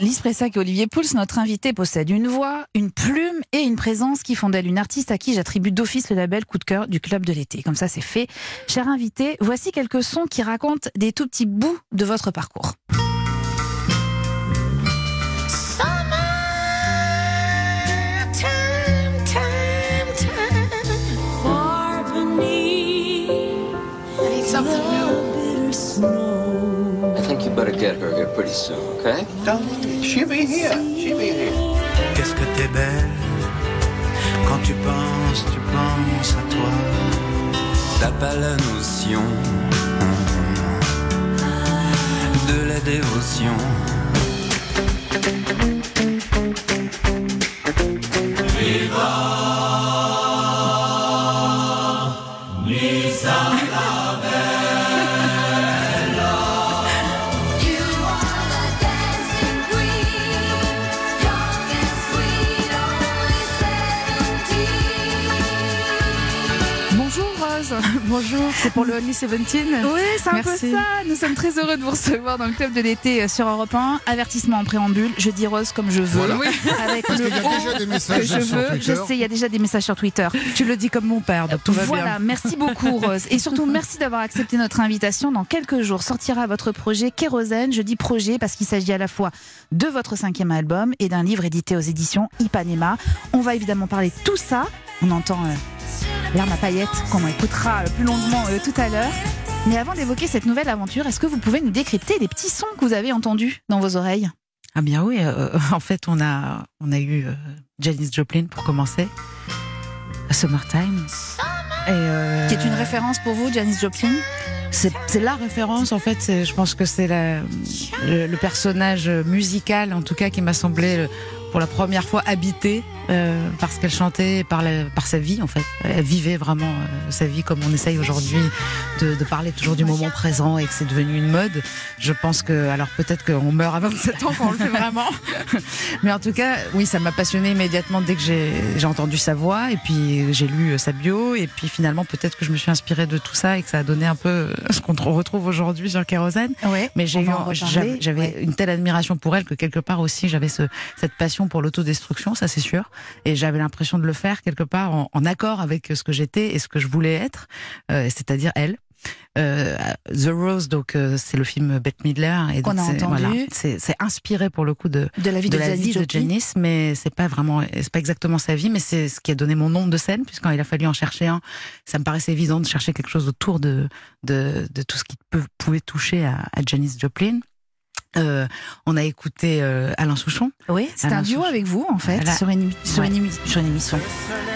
Lise Pressac et Olivier Pouls, notre invité, possède une voix, une plume et une présence qui font d'elle une artiste à qui j'attribue d'office le label coup de cœur du club de l'été. Comme ça, c'est fait. Cher invité, voici quelques sons qui racontent des tout petits bouts de votre parcours. Get her here pretty soon, okay? Don't. She'll be here. She'll be here. Qu'est-ce que t'es belle? Quand tu penses, tu penses à toi. T'as pas la notion de la dévotion. Bonjour, c'est pour le Only 17 Oui, c'est un peu ça. Nous sommes très heureux de vous recevoir dans le club de l'été euh, sur Europe 1. Avertissement en préambule. Je dis Rose comme je veux. Voilà. Avec Parce le qu'il y a déjà des que messages je sur veux. Twitter. Je sais, il y a déjà des messages sur Twitter. Tu le dis comme mon père, donc tout va voilà, bien. merci beaucoup Rose. Et surtout, merci d'avoir accepté notre invitation. Dans quelques jours sortira votre projet Kérosène. Je dis projet parce qu'il s'agit à la fois de votre cinquième album et d'un livre édité aux éditions Ipanema. On va évidemment parler de tout ça. On entend euh, L'arme à paillettes qu'on écoutera plus longuement euh, tout à l'heure. Mais avant d'évoquer cette nouvelle aventure, est-ce que vous pouvez nous décrypter les petits sons que vous avez entendus dans vos oreilles? Ah bien oui, euh, en fait on a, on a eu euh, Janis Joplin pour commencer, Summertime. Et, euh, Qui est une référence pour vous, Janis Joplin? C'est la référence, en fait. Je pense que c'est le, le personnage musical, en tout cas, qui m'a semblé euh, pour la première fois habité euh, par ce qu'elle chantait, par, la- par sa vie, en fait. Elle vivait vraiment euh, sa vie comme on essaye aujourd'hui de, de parler toujours du moment présent et que c'est devenu une mode. Je pense que, alors peut-être qu'on meurt à 27 ans quand on le fait vraiment. Mais en tout cas, oui, ça m'a passionné immédiatement dès que j'ai j'ai entendu sa voix et puis j'ai lu euh, sa bio et puis finalement peut-être que je me suis inspirée de tout ça et que ça a donné un peu euh, ce qu'on retrouve aujourd'hui sur Kérosène. Oui. Mais j'avais Ouais. une telle admiration pour elle que quelque part aussi j'avais ce, cette passion pour l'autodestruction, ça c'est sûr. Et j'avais l'impression de le faire quelque part en, en accord avec ce que j'étais et ce que je voulais être, euh, c'est-à-dire elle. Euh, The Rose, donc euh, c'est le film Bette Midler et Qu'on a entendu. voilà, c'est c'est inspiré pour le coup de De la vie de, de, la Janis vie de Joplin. Janice, mais c'est pas vraiment, c'est pas exactement sa vie, mais c'est ce qui a donné mon nom de scène, puisqu'il il a fallu en chercher un, ça me paraissait évident de chercher quelque chose autour de de, de tout ce qui peut, pouvait toucher à, à Janis Joplin. Euh, on a écouté euh, Alain Souchon Oui, c'est un duo Souchon. avec vous, en fait, Voilà. sur, une, sur, Ouais. une émi- sur une émission.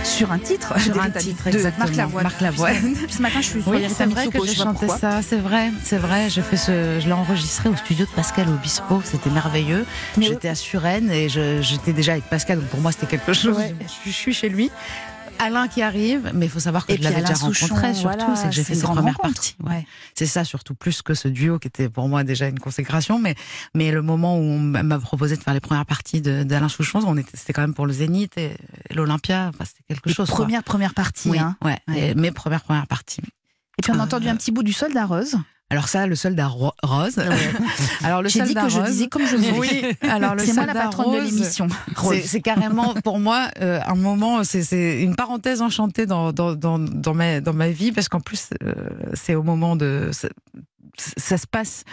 Sur un titre. Sur un titre, de exactement. Marc Lavoine. Marc Lavoine. Ce matin, je suis Oui, c'est vrai que je j'ai chanté ça, c'est vrai, c'est vrai. J'ai fait ce, je l'ai enregistré au studio de Pascal Obispo, c'était merveilleux. J'étais à Suresnes et j'étais déjà avec Pascal, donc pour moi c'était quelque chose. Ouais. Je, je suis chez lui. Alain qui arrive, mais il faut savoir que Et je l'avais déjà Souchon, rencontré surtout, voilà, c'est que j'ai fait ses premières parties. Ouais. C'est ça surtout plus que ce duo qui était pour moi déjà une consécration, mais mais le moment où on m'a proposé de faire les premières parties d'Alain Souchon, on était c'était quand même pour le Zénith et, et l'Olympia, enfin, c'était quelque Les chose. quoi. premières, premières parties. Oui, hein. ouais, Ouais. et mes premières premières parties. Et puis on a Euh, entendu un petit bout du soldat rose. Alors ça, le soldat ro- rose. Alors le J'ai dit que je rose. disais comme je voulais. Oui. Alors le C'est moi la patronne de rose, l'émission. C'est carrément pour moi euh, un moment, c'est- c'est une parenthèse enchantée dans, dans, dans, dans, ma, dans ma vie parce qu'en plus euh, c'est au moment de ça, ça se passe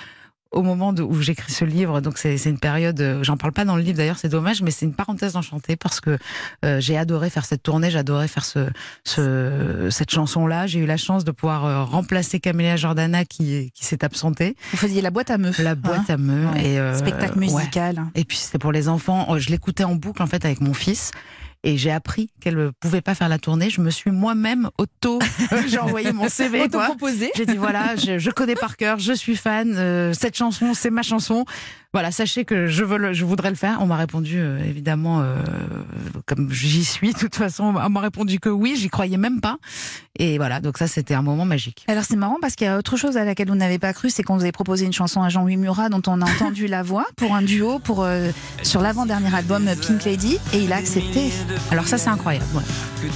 au moment de, où j'écris ce livre, donc c'est une période, euh, j'en parle pas dans le livre d'ailleurs, c'est dommage, mais c'est une parenthèse enchantée parce que euh, j'ai adoré faire cette tournée, j'adorais faire ce, ce, cette chanson-là. J'ai eu la chance de pouvoir euh, remplacer Camélia Jordana qui, qui s'est absentée, Vous faisiez la boîte à meufs. la boîte à me Ouais. et euh, Spectacle ouais. musical. Et puis c'était pour les enfants. Oh, Je l'écoutais en boucle en fait avec mon fils. Et j'ai appris qu'elle ne pouvait pas faire la tournée. Je me suis moi-même auto, j'ai envoyé mon CV. quoi. Autoproposé. J'ai dit voilà, je, je connais par cœur, je suis fan. euh, cette chanson, c'est ma chanson. Voilà, sachez que je veux, le- je voudrais le faire. On m'a répondu euh, évidemment, euh, comme j'y suis. De toute façon, on m'a répondu que oui. J'y croyais même pas. Et voilà, donc ça c'était un moment magique. Alors c'est marrant parce qu'il y a autre chose à laquelle vous n'avez pas cru, c'est qu'on vous avait proposé une chanson à Jean-Louis Murat dont on a entendu la voix pour un duo pour euh, sur l'avant-dernier album Pink Lady et il a accepté. Alors ça c'est incroyable. ouais.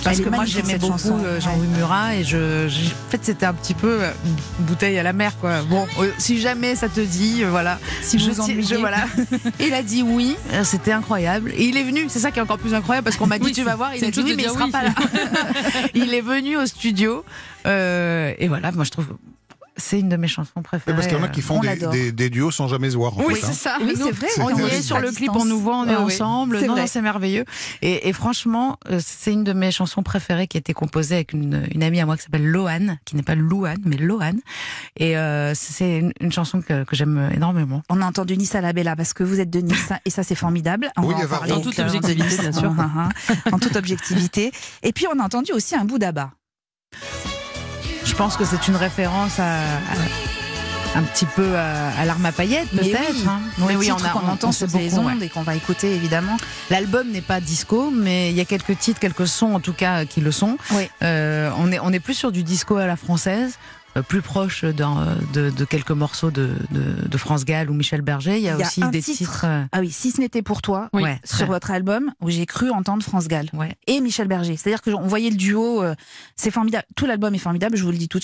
Parce Elle que moi j'aimais beaucoup Jean-Louis Murat et je, je- en fait c'était un petit peu une bouteille à la mer quoi. Bon, si jamais ça te dit, voilà. Si je, vous ti- ennuyez. Je- voilà. Il a dit oui, euh, c'était incroyable. Et il est venu, c'est ça qui est encore plus incroyable parce qu'on m'a dit Oui, tu vas voir, il a dit oui mais il sera oui. pas là. il est venu au studio euh, et voilà, moi je trouve c'est une de mes chansons Mais préférées. parce qu'il y en a euh, qui font on des, l'adore. des- des duos sans jamais se voir. En Oui, fait, hein. c'est ça. Oui, c'est vrai. c'est On y est sur le clip, on nous voit, on est ouais. ensemble. C'est Non, vrai. non, c'est merveilleux. Et, et franchement, euh, c'est une de mes chansons préférées qui a été composée avec une, une amie à moi qui s'appelle Loane, qui n'est pas Louane, mais Loane. Et euh, c'est une, une chanson que, que j'aime énormément. On a entendu Nice à la Bella parce que vous êtes de Nice hein, et ça c'est formidable. On Oui, va il y en parler En toute objectivité, bien sûr. Ah, ah, ah. En toute objectivité. Et puis on a entendu aussi un bout d'abat. Je pense que c'est une référence à, à- un petit peu à, à l'arme à paillettes, peut-être. oui, hein. oui, titre qu'on entend sait sur les beaucoup, ondes ouais. et qu'on va écouter évidemment. L'album n'est pas disco, mais il y a quelques titres, quelques sons en tout cas qui le sont. Oui. Euh, on est on est plus sur du disco à la française. Euh, Plus proche d'un- de, de quelques morceaux de, de, de France Gall ou Michel Berger. Il y a, Il y a aussi des titre. titres. euh, Ah oui, si ce n'était pour toi, Oui. ouais, sur votre album où j'ai cru entendre France Gall ouais. et Michel Berger. C'est-à-dire que on voyait le duo, euh, c'est formidable. Tout l'album est formidable, je vous le dis tout de suite.